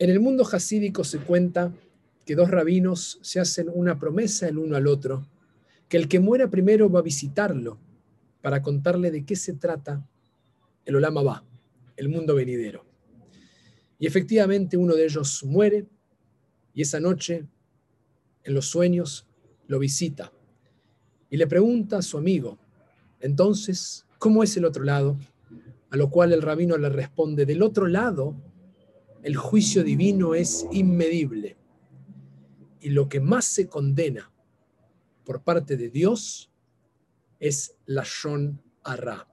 En el mundo jasídico se cuenta que dos rabinos se hacen una promesa el uno al otro, que el que muera primero va a visitarlo para contarle de qué se trata el Olama va, el mundo venidero. Y efectivamente uno de ellos muere y esa noche, en los sueños, lo visita y le pregunta a su amigo, entonces, ¿cómo es el otro lado? A lo cual el rabino le responde, del otro lado el juicio divino es inmedible. Y lo que más se condena por parte de Dios es la Shon Arra.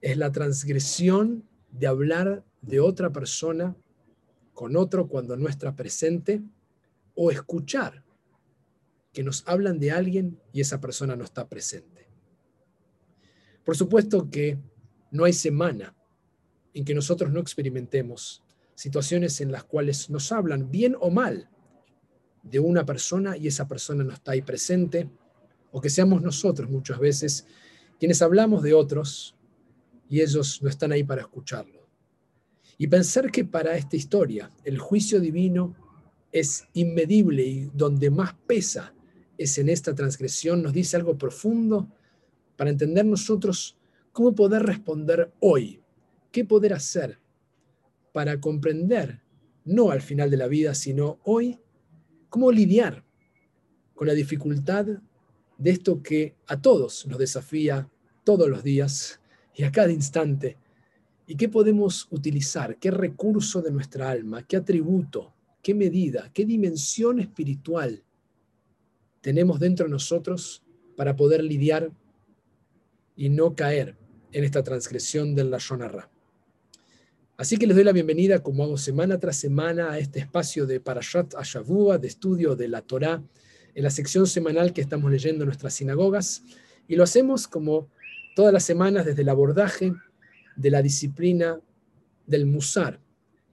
Es la transgresión de hablar de otra persona con otro cuando no está presente o escuchar que nos hablan de alguien y esa persona no está presente. Por supuesto que no hay semana en que nosotros no experimentemos situaciones en las cuales nos hablan bien o mal de una persona y esa persona no está ahí presente, o que seamos nosotros muchas veces quienes hablamos de otros y ellos no están ahí para escucharlo. Y pensar que para esta historia el juicio divino es inmedible y donde más pesa es en esta transgresión, nos dice algo profundo para entender nosotros cómo poder responder hoy qué poder hacer para comprender, no al final de la vida, sino hoy, cómo lidiar con la dificultad de esto que a todos nos desafía todos los días y a cada instante. ¿Y qué podemos utilizar? ¿Qué recurso de nuestra alma? ¿Qué atributo? ¿Qué medida? ¿Qué dimensión espiritual tenemos dentro de nosotros para poder lidiar y no caer en esta transgresión del Lashon Así que les doy la bienvenida, como hago semana tras semana, a este espacio de Parashat Ashavua, de estudio de la Torá, en la sección semanal que estamos leyendo en nuestras sinagogas. Y lo hacemos como todas las semanas desde el abordaje de la disciplina del Musar,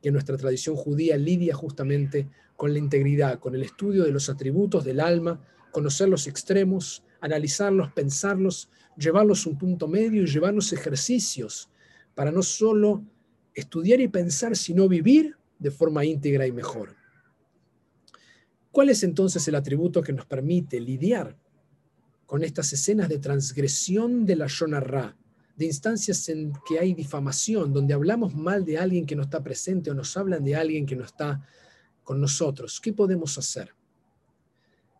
que nuestra tradición judía lidia justamente con la integridad, con el estudio de los atributos del alma, conocer los extremos, analizarlos, pensarlos, llevarlos a un punto medio y llevarnos ejercicios para no solo estudiar y pensar, sino vivir de forma íntegra y mejor. ¿Cuál es entonces el atributo que nos permite lidiar con estas escenas de transgresión de la Shonarra, de instancias en que hay difamación, donde hablamos mal de alguien que no está presente o nos hablan de alguien que no está con nosotros? ¿Qué podemos hacer?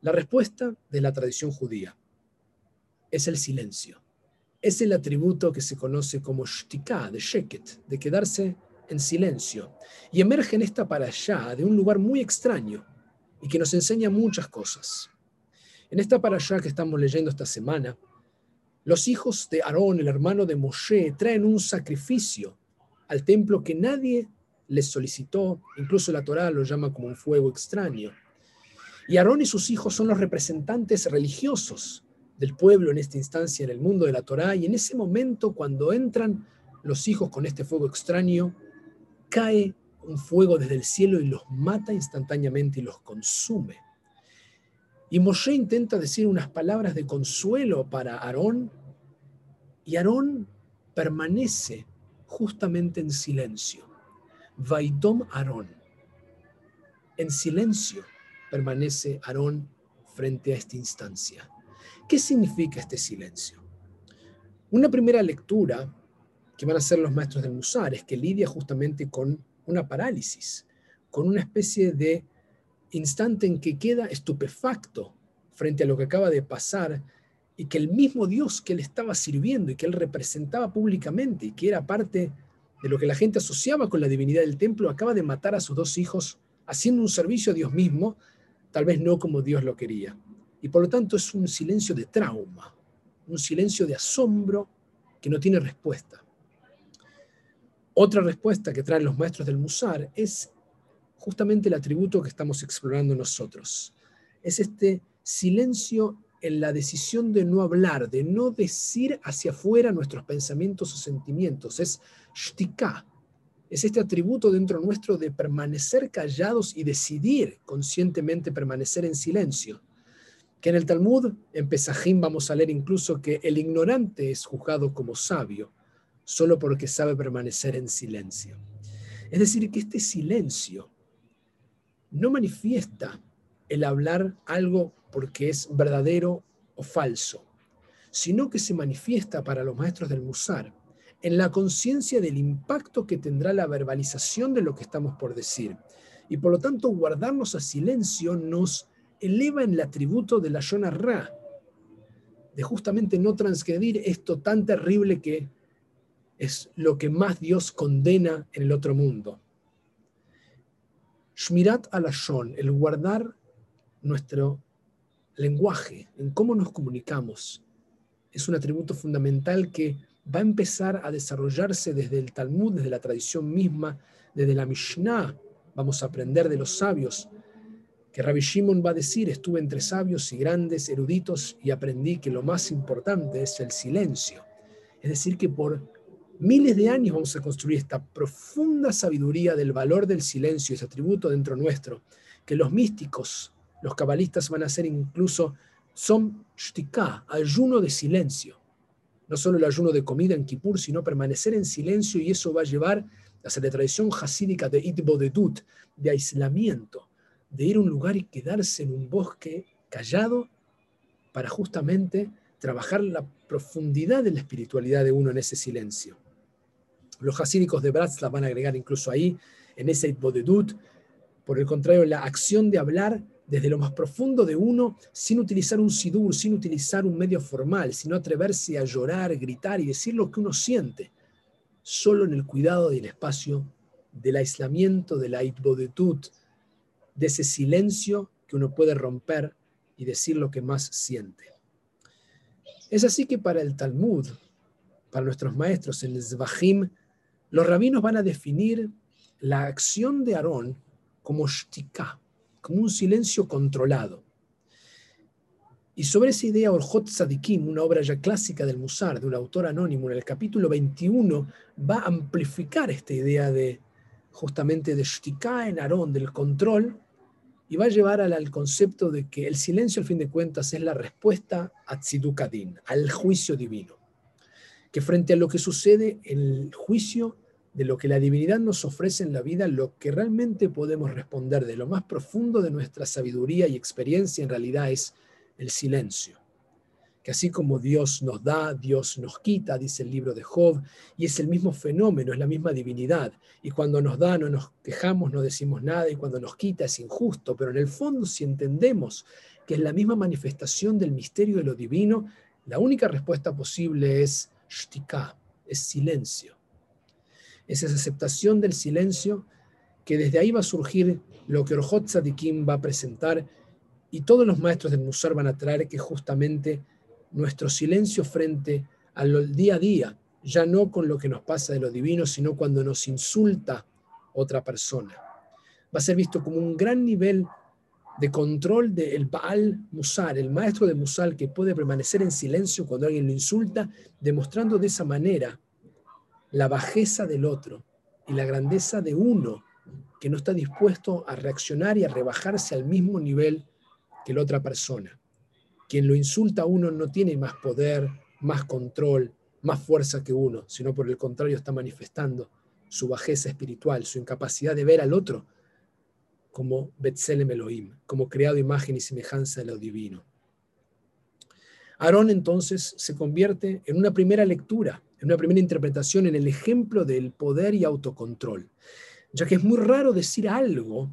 La respuesta de la tradición judía es el silencio es el atributo que se conoce como shtiká, de sheket, de quedarse en silencio. Y emerge en esta para allá de un lugar muy extraño y que nos enseña muchas cosas. En esta para allá que estamos leyendo esta semana, los hijos de Aarón, el hermano de Moshe, traen un sacrificio al templo que nadie les solicitó, incluso la Torá lo llama como un fuego extraño. Y Aarón y sus hijos son los representantes religiosos del pueblo en esta instancia en el mundo de la Torá, y en ese momento cuando entran los hijos con este fuego extraño, cae un fuego desde el cielo y los mata instantáneamente y los consume. Y Moshe intenta decir unas palabras de consuelo para Aarón, y Aarón permanece justamente en silencio. Vaidom Aarón. En silencio permanece Aarón frente a esta instancia. ¿Qué significa este silencio? Una primera lectura que van a hacer los maestros del Musar es que lidia justamente con una parálisis, con una especie de instante en que queda estupefacto frente a lo que acaba de pasar y que el mismo Dios que él estaba sirviendo y que él representaba públicamente y que era parte de lo que la gente asociaba con la divinidad del templo, acaba de matar a sus dos hijos haciendo un servicio a Dios mismo, tal vez no como Dios lo quería. Y por lo tanto es un silencio de trauma, un silencio de asombro que no tiene respuesta. Otra respuesta que traen los maestros del Musar es justamente el atributo que estamos explorando nosotros. Es este silencio en la decisión de no hablar, de no decir hacia afuera nuestros pensamientos o sentimientos. Es shtika. Es este atributo dentro nuestro de permanecer callados y decidir conscientemente permanecer en silencio que en el Talmud, en Pesajim, vamos a leer incluso que el ignorante es juzgado como sabio, solo porque sabe permanecer en silencio. Es decir, que este silencio no manifiesta el hablar algo porque es verdadero o falso, sino que se manifiesta para los maestros del Musar en la conciencia del impacto que tendrá la verbalización de lo que estamos por decir. Y por lo tanto, guardarnos a silencio nos eleva en el atributo de la Yona Ra, de justamente no transgredir esto tan terrible que es lo que más Dios condena en el otro mundo. Shmirat alashon, el guardar nuestro lenguaje, en cómo nos comunicamos, es un atributo fundamental que va a empezar a desarrollarse desde el Talmud, desde la tradición misma, desde la Mishnah. Vamos a aprender de los sabios, que Rabbi Shimon va a decir, estuve entre sabios y grandes eruditos y aprendí que lo más importante es el silencio. Es decir, que por miles de años vamos a construir esta profunda sabiduría del valor del silencio, ese atributo dentro nuestro, que los místicos, los cabalistas van a hacer incluso, son shtika, ayuno de silencio. No solo el ayuno de comida en Kippur, sino permanecer en silencio y eso va a llevar a la tradición hasídica de itbodedut, de aislamiento de ir a un lugar y quedarse en un bosque callado para justamente trabajar la profundidad de la espiritualidad de uno en ese silencio. Los hasídicos de la van a agregar incluso ahí, en ese Bodedut, por el contrario, la acción de hablar desde lo más profundo de uno, sin utilizar un sidur, sin utilizar un medio formal, sino atreverse a llorar, gritar y decir lo que uno siente, solo en el cuidado del espacio, del aislamiento, de la de ese silencio que uno puede romper y decir lo que más siente. Es así que para el Talmud, para nuestros maestros en el Zvahim, los rabinos van a definir la acción de Aarón como shtika, como un silencio controlado. Y sobre esa idea, Orjot Sadikim, una obra ya clásica del Musar, de un autor anónimo, en el capítulo 21, va a amplificar esta idea de justamente de shtika en Aarón, del control, y va a llevar al, concepto de que el silencio, al fin de cuentas, es la respuesta a Tzidukadin, al juicio divino. Que frente a lo que sucede en el juicio de lo que la divinidad nos ofrece en la vida, lo que realmente podemos responder de lo más profundo de nuestra sabiduría y experiencia en realidad es el silencio que así como Dios nos da, Dios nos quita, dice el libro de Job, y es el mismo fenómeno, es la misma divinidad. Y cuando nos da no nos quejamos, no decimos nada, y cuando nos quita es injusto, pero en el fondo si entendemos que es la misma manifestación del misterio de lo divino, la única respuesta posible es shtika, es silencio. Es esa aceptación del silencio que desde ahí va a surgir lo que Orjot Tzadikim va a presentar y todos los maestros del Musar van a traer que justamente nuestro silencio frente al día a día, ya no con lo que nos pasa de lo divino, sino cuando nos insulta otra persona. Va a ser visto como un gran nivel de control del Baal Musar, el maestro de Musar que puede permanecer en silencio cuando alguien lo insulta, demostrando de esa manera la bajeza del otro y la grandeza de uno que no está dispuesto a reaccionar y a rebajarse al mismo nivel que la otra persona. Quien lo insulta a uno no tiene más poder, más control, más fuerza que uno, sino por el contrario está manifestando su bajeza espiritual, su incapacidad de ver al otro como Betzelem Elohim, como creado imagen y semejanza de lo divino. Aarón entonces se convierte en una primera lectura, en una primera interpretación, en el ejemplo del poder y autocontrol, ya que es muy raro decir algo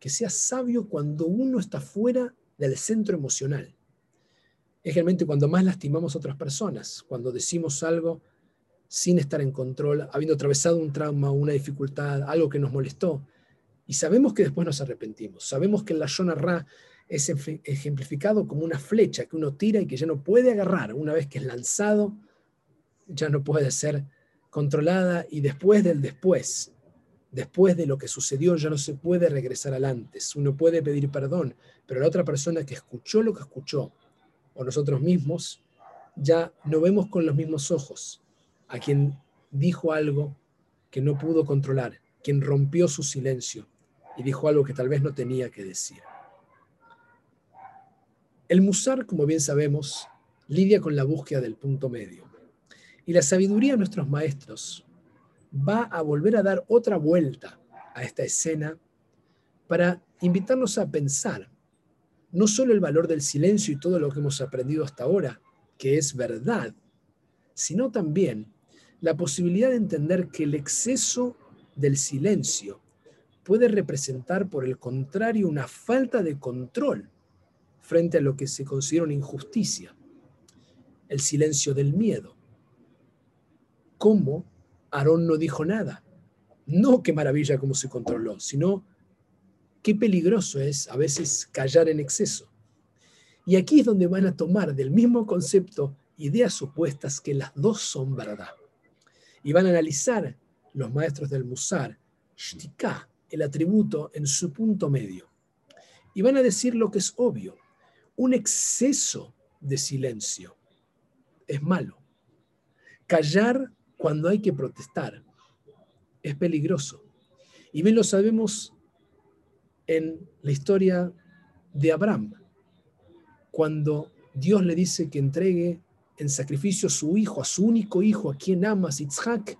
que sea sabio cuando uno está fuera del centro emocional es realmente cuando más lastimamos a otras personas, cuando decimos algo sin estar en control, habiendo atravesado un trauma, una dificultad, algo que nos molestó, y sabemos que después nos arrepentimos. Sabemos que la Shona Ra es ejemplificado como una flecha que uno tira y que ya no puede agarrar. Una vez que es lanzado, ya no puede ser controlada y después del después, después de lo que sucedió, ya no se puede regresar al antes. Uno puede pedir perdón, pero la otra persona que escuchó lo que escuchó, o nosotros mismos, ya no vemos con los mismos ojos a quien dijo algo que no pudo controlar, quien rompió su silencio y dijo algo que tal vez no tenía que decir. El Musar, como bien sabemos, lidia con la búsqueda del punto medio. Y la sabiduría de nuestros maestros va a volver a dar otra vuelta a esta escena para invitarnos a pensar no solo el valor del silencio y todo lo que hemos aprendido hasta ahora, que es verdad, sino también la posibilidad de entender que el exceso del silencio puede representar, por el contrario, una falta de control frente a lo que se considera una injusticia, el silencio del miedo. ¿Cómo Aarón no dijo nada? No qué maravilla cómo se controló, sino qué peligroso es a veces callar en exceso. Y aquí es donde van a tomar del mismo concepto ideas opuestas que las dos son verdad. Y van a analizar los maestros del Musar, Shtika, el atributo en su punto medio. Y van a decir lo que es obvio. Un exceso de silencio es malo. Callar cuando hay que protestar es peligroso. Y bien lo sabemos en la historia de Abraham, cuando Dios le dice que entregue en sacrificio a su hijo, a su único hijo, a quien ama, Yitzhak,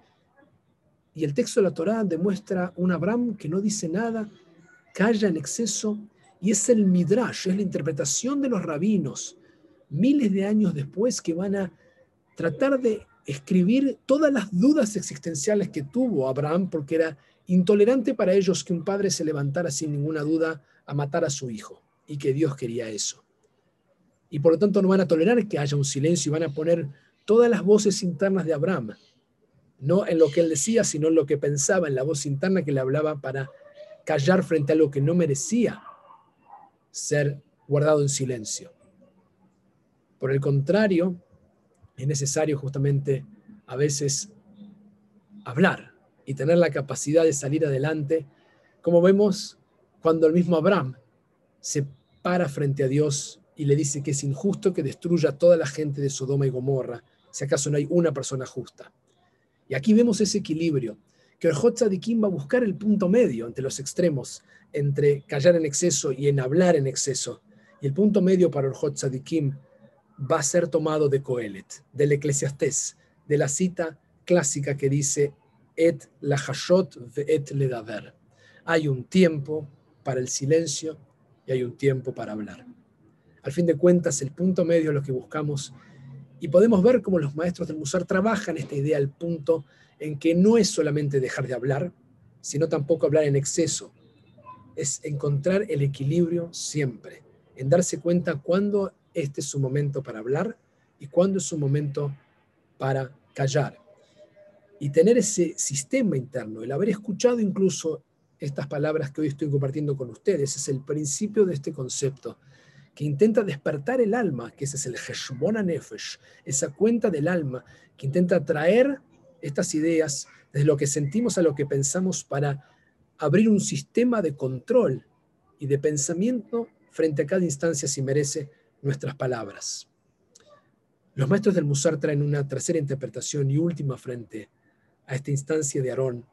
y el texto de la Torá demuestra un Abraham que no dice nada, calla en exceso, y es el Midrash, es la interpretación de los rabinos, miles de años después, que van a tratar de escribir todas las dudas existenciales que tuvo Abraham, porque era intolerante para ellos que un padre se levantara sin ninguna duda a matar a su hijo, y que Dios quería eso. Y por lo tanto no van a tolerar que haya un silencio y van a poner todas las voces internas de Abraham no en lo que él decía, sino en lo que pensaba, en la voz interna que le hablaba para callar frente a algo que no merecía ser guardado en silencio. Por el contrario, es necesario justamente a veces hablar y tener la capacidad de salir adelante, como vemos cuando el mismo Abraham se para frente a Dios y le dice que es injusto que destruya a toda la gente de Sodoma y Gomorra, si acaso no hay una persona justa. Y aquí vemos ese equilibrio, que el Hot Kim va a buscar el punto medio entre los extremos, entre callar en exceso y en hablar en exceso. Y el punto medio para el Hot Kim va a ser tomado de Coelet, del Eclesiastés, de la cita clásica que dice et la hashot et ledaver. Hay un tiempo para el silencio y hay un tiempo para hablar. Al fin de cuentas, el punto medio es lo que buscamos y podemos ver cómo los maestros del Musar trabajan esta idea al punto en que no es solamente dejar de hablar, sino tampoco hablar en exceso. Es encontrar el equilibrio siempre, en darse cuenta cuándo este es su momento para hablar y cuándo es su momento para callar. Y tener ese sistema interno, el haber escuchado incluso estas palabras que hoy estoy compartiendo con ustedes, es el principio de este concepto que intenta despertar el alma, que ese es el Heshbon Nefesh, esa cuenta del alma, que intenta traer estas ideas desde lo que sentimos a lo que pensamos para abrir un sistema de control y de pensamiento frente a cada instancia si merece nuestras palabras. Los maestros del Musar traen una tercera interpretación y última frente a esta instancia de Aarón,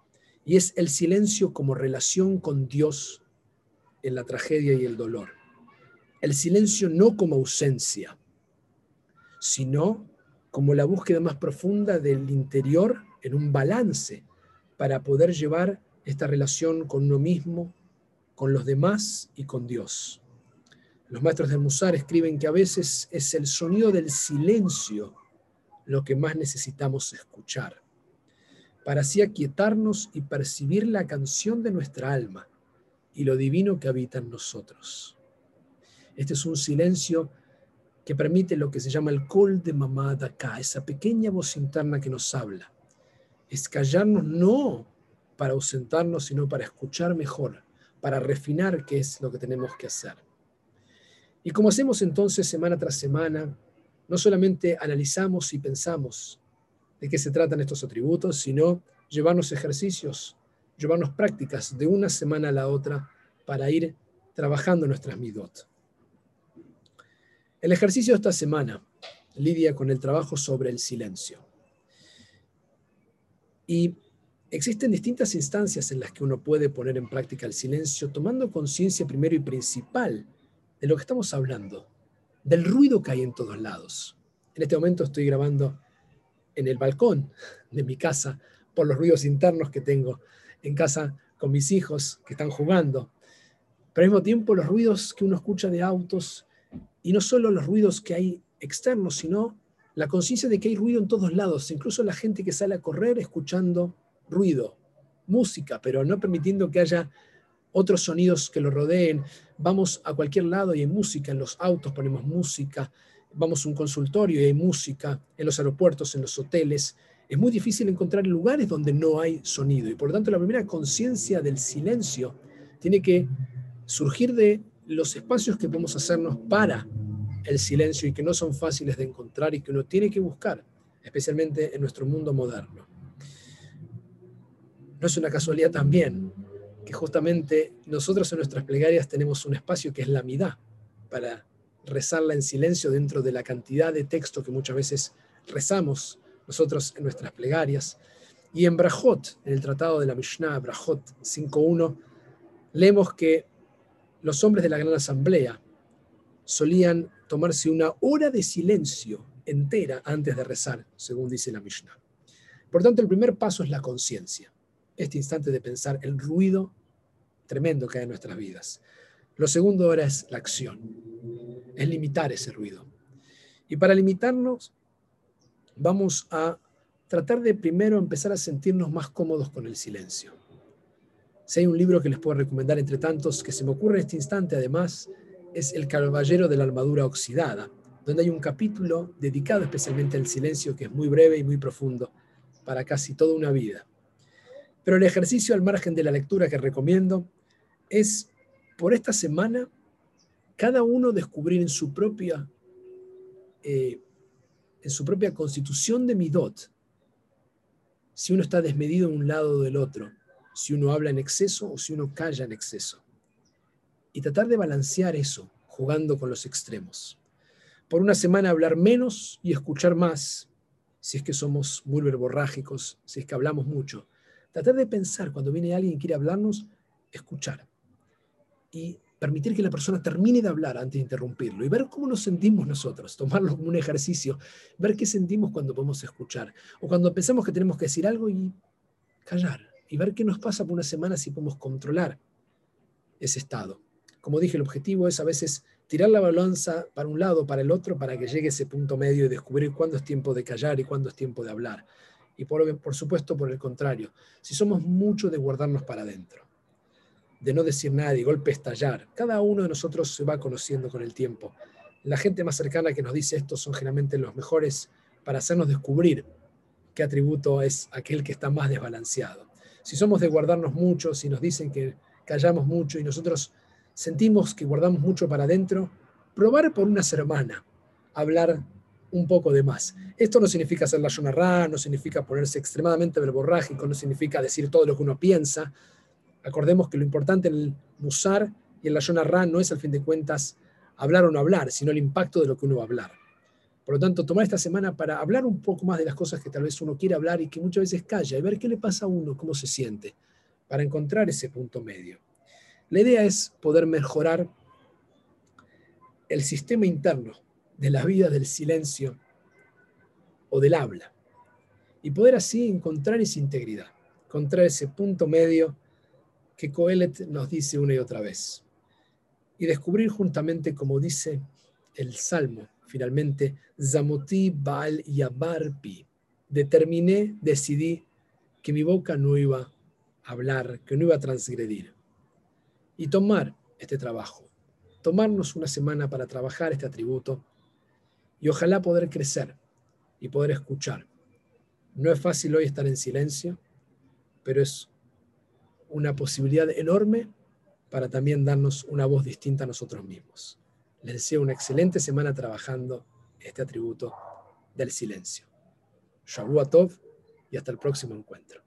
y es el silencio como relación con Dios en la tragedia y el dolor el silencio no como ausencia, sino como la búsqueda más profunda del interior en un balance para poder llevar esta relación con uno mismo, con los demás y con Dios. Los maestros del Musar escriben que a veces es el sonido del silencio lo que más necesitamos escuchar, para así aquietarnos y percibir la canción de nuestra alma y lo divino que habita en nosotros. Este es un silencio que permite lo que se llama el col de mamada acá, esa pequeña voz interna que nos habla. Es callarnos no para ausentarnos, sino para escuchar mejor, para refinar qué es lo que tenemos que hacer. Y como hacemos entonces semana tras semana, no solamente analizamos y pensamos de qué se tratan estos atributos, sino llevarnos ejercicios, llevarnos prácticas de una semana a la otra para ir trabajando nuestras midot. El ejercicio de esta semana lidia con el trabajo sobre el silencio. Y existen distintas instancias en las que uno puede poner en práctica el silencio, tomando conciencia primero y principal de lo que estamos hablando, del ruido que hay en todos lados. En este momento estoy grabando en el balcón de mi casa por los ruidos internos que tengo en casa con mis hijos que están jugando, pero al mismo tiempo los ruidos que uno escucha de autos, y no solo los ruidos que hay externos, sino la conciencia de que hay ruido en todos lados, incluso la gente que sale a correr escuchando ruido, música, pero no permitiendo que haya otros sonidos que lo rodeen. Vamos a cualquier lado y hay música, en los autos ponemos música, vamos a un consultorio y hay música, en los aeropuertos, en los hoteles. Es muy difícil encontrar lugares donde no hay sonido y por lo tanto la primera conciencia del silencio tiene que surgir de los espacios que podemos hacernos para el silencio y que no son fáciles de encontrar y que uno tiene que buscar, especialmente en nuestro mundo moderno. No es una casualidad también que justamente nosotros en nuestras plegarias tenemos un espacio que es la midá, para rezarla en silencio dentro de la cantidad de texto que muchas veces rezamos nosotros en nuestras plegarias. Y en Brajot, en el tratado de la Mishnah, Brajot 5.1, leemos que los hombres de la Gran Asamblea solían tomarse una hora de silencio entera antes de rezar, según dice la Mishnah. Por tanto, el primer paso es la conciencia, este instante de pensar el ruido tremendo que hay en nuestras vidas. Lo segundo ahora es la acción, es limitar ese ruido. Y para limitarnos, vamos a tratar de primero empezar a sentirnos más cómodos con el silencio. Si hay un libro que les puedo recomendar entre tantos que se me ocurre en este instante, además, es El Caballero de la Armadura Oxidada, donde hay un capítulo dedicado especialmente al silencio que es muy breve y muy profundo para casi toda una vida. Pero el ejercicio al margen de la lectura que recomiendo es por esta semana cada uno descubrir en su propia, eh, en su propia constitución de midot si uno está desmedido de un lado o del otro, si uno habla en exceso o si uno calla en exceso. Y tratar de balancear eso jugando con los extremos. Por una semana hablar menos y escuchar más, si es que somos muy verborrágicos, si es que hablamos mucho. Tratar de pensar cuando viene alguien y quiere hablarnos, escuchar y permitir que la persona termine de hablar antes de interrumpirlo y ver cómo nos sentimos nosotros, tomarlo como un ejercicio, ver qué sentimos cuando podemos escuchar o cuando pensamos que tenemos que decir algo y callar y ver qué nos pasa por una semana si podemos controlar ese estado. Como dije, el objetivo es a veces tirar la balanza para un lado, para el otro, para que llegue ese punto medio y descubrir cuándo es tiempo de callar y cuándo es tiempo de hablar. Y por, por supuesto, por el contrario, si somos mucho de guardarnos para adentro de no decir nada y golpe estallar. Cada uno de nosotros se va conociendo con el tiempo. La gente más cercana que nos dice esto son generalmente los mejores para hacernos descubrir qué atributo es aquel que está más desbalanceado. Si somos de guardarnos mucho, si nos dicen que callamos mucho y nosotros sentimos que guardamos mucho para adentro, probar por una semana hablar un poco de más. Esto no significa hacer la yonarra, no significa ponerse extremadamente verborrágico, no significa decir todo lo que uno piensa, Acordemos que lo importante en el Musar y en la Yona Ra no es al fin de cuentas hablar o no hablar, sino el impacto de lo que uno va a hablar. Por lo tanto, tomar esta semana para hablar un poco más de las cosas que tal vez uno quiere hablar y que muchas veces calla y ver qué le pasa a uno, cómo se siente, para encontrar ese punto medio. La idea es poder mejorar el sistema interno de la vida del silencio o del habla y poder así encontrar esa integridad, encontrar ese punto medio que Coelet nos dice una y otra vez. Y descubrir juntamente, como dice el Salmo, finalmente, Zamoti Baal Yabarpi. Determiné, decidí que mi boca no iba a hablar, que no iba a transgredir. Y tomar este trabajo, tomarnos una semana para trabajar este atributo y ojalá poder crecer y poder escuchar. No es fácil hoy estar en silencio, pero es una posibilidad enorme para también darnos una voz distinta a nosotros mismos. Les deseo una excelente semana trabajando este atributo del silencio. Shavua Tov y hasta el próximo encuentro.